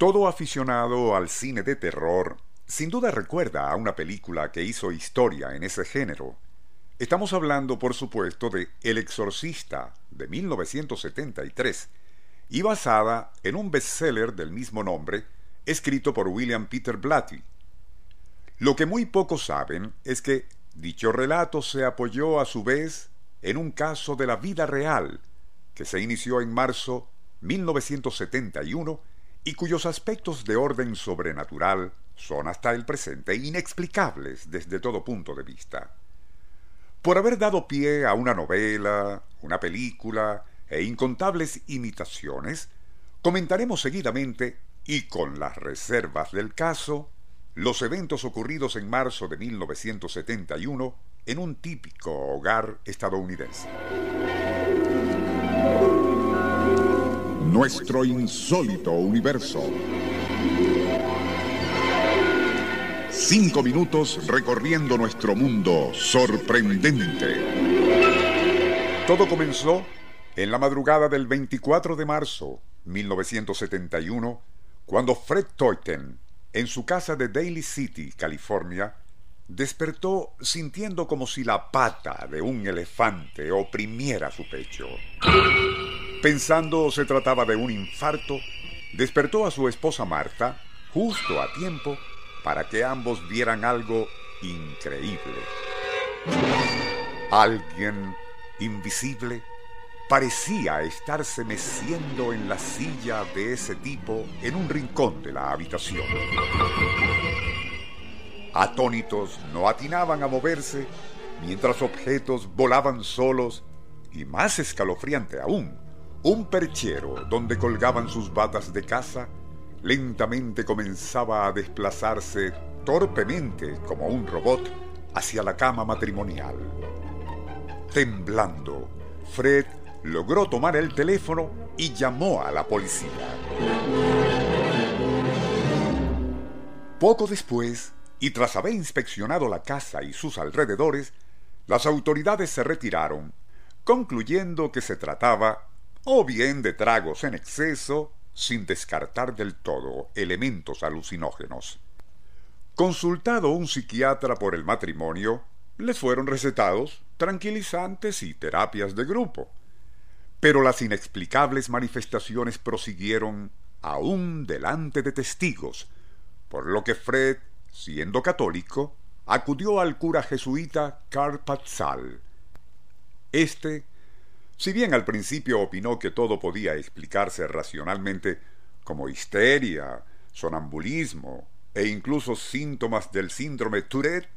Todo aficionado al cine de terror sin duda recuerda a una película que hizo historia en ese género. Estamos hablando, por supuesto, de El Exorcista de 1973 y basada en un bestseller del mismo nombre escrito por William Peter Blatty. Lo que muy pocos saben es que dicho relato se apoyó a su vez en un caso de la vida real que se inició en marzo 1971 y cuyos aspectos de orden sobrenatural son hasta el presente inexplicables desde todo punto de vista. Por haber dado pie a una novela, una película e incontables imitaciones, comentaremos seguidamente, y con las reservas del caso, los eventos ocurridos en marzo de 1971 en un típico hogar estadounidense. Nuestro insólito universo. Cinco minutos recorriendo nuestro mundo sorprendente. Todo comenzó en la madrugada del 24 de marzo 1971, cuando Fred Toiten, en su casa de Daly City, California, despertó sintiendo como si la pata de un elefante oprimiera su pecho. Pensando se trataba de un infarto, despertó a su esposa Marta justo a tiempo para que ambos vieran algo increíble. Alguien invisible parecía estarse meciendo en la silla de ese tipo en un rincón de la habitación. Atónitos no atinaban a moverse mientras objetos volaban solos y más escalofriante aún, un perchero donde colgaban sus batas de caza lentamente comenzaba a desplazarse torpemente como un robot hacia la cama matrimonial. Temblando, Fred logró tomar el teléfono y llamó a la policía. Poco después, y tras haber inspeccionado la casa y sus alrededores, las autoridades se retiraron, concluyendo que se trataba o bien de tragos en exceso, sin descartar del todo elementos alucinógenos. Consultado un psiquiatra por el matrimonio, les fueron recetados tranquilizantes y terapias de grupo. Pero las inexplicables manifestaciones prosiguieron aún delante de testigos, por lo que Fred, siendo católico, acudió al cura jesuita Karl Patzal. Este si bien al principio opinó que todo podía explicarse racionalmente como histeria, sonambulismo e incluso síntomas del síndrome Tourette,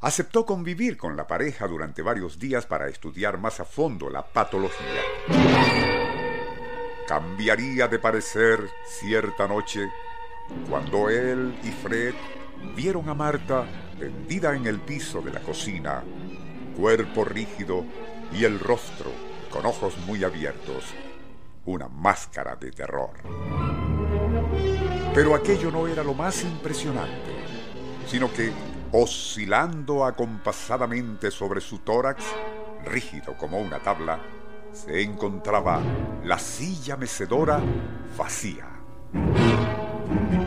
aceptó convivir con la pareja durante varios días para estudiar más a fondo la patología. Cambiaría de parecer cierta noche cuando él y Fred vieron a Marta tendida en el piso de la cocina, cuerpo rígido y el rostro con ojos muy abiertos, una máscara de terror. Pero aquello no era lo más impresionante, sino que, oscilando acompasadamente sobre su tórax, rígido como una tabla, se encontraba la silla mecedora vacía.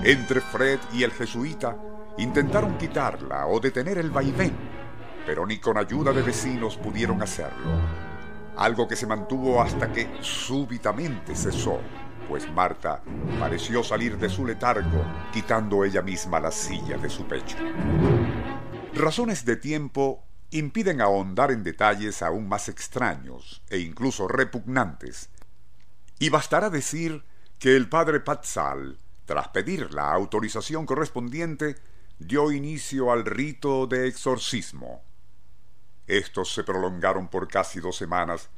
Entre Fred y el jesuita intentaron quitarla o detener el vaivén, pero ni con ayuda de vecinos pudieron hacerlo algo que se mantuvo hasta que súbitamente cesó, pues Marta pareció salir de su letargo, quitando ella misma la silla de su pecho. Razones de tiempo impiden ahondar en detalles aún más extraños e incluso repugnantes, y bastará decir que el padre Patzal, tras pedir la autorización correspondiente, dio inicio al rito de exorcismo. Estos se prolongaron por casi dos semanas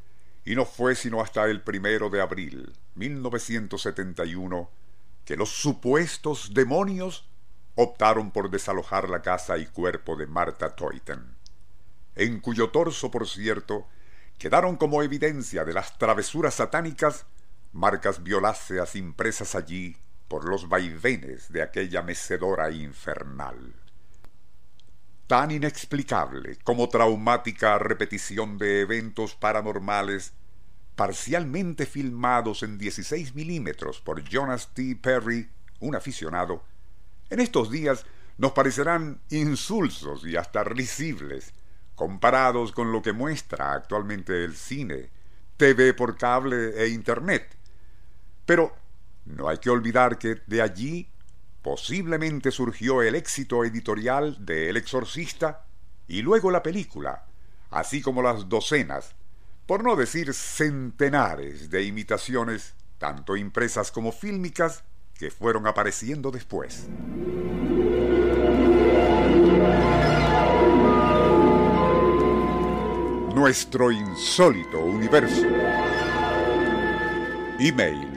y no fue sino hasta el primero de abril 1971 que los supuestos demonios optaron por desalojar la casa y cuerpo de Marta Toiten, en cuyo torso, por cierto, quedaron como evidencia de las travesuras satánicas marcas violáceas impresas allí por los vaivenes de aquella mecedora infernal. Tan inexplicable como traumática repetición de eventos paranormales parcialmente filmados en 16 milímetros por Jonas T. Perry, un aficionado, en estos días nos parecerán insulsos y hasta risibles, comparados con lo que muestra actualmente el cine, TV por cable e Internet. Pero no hay que olvidar que de allí posiblemente surgió el éxito editorial de El Exorcista y luego la película, así como las docenas, por no decir centenares de imitaciones, tanto impresas como fílmicas, que fueron apareciendo después. Nuestro insólito universo. Email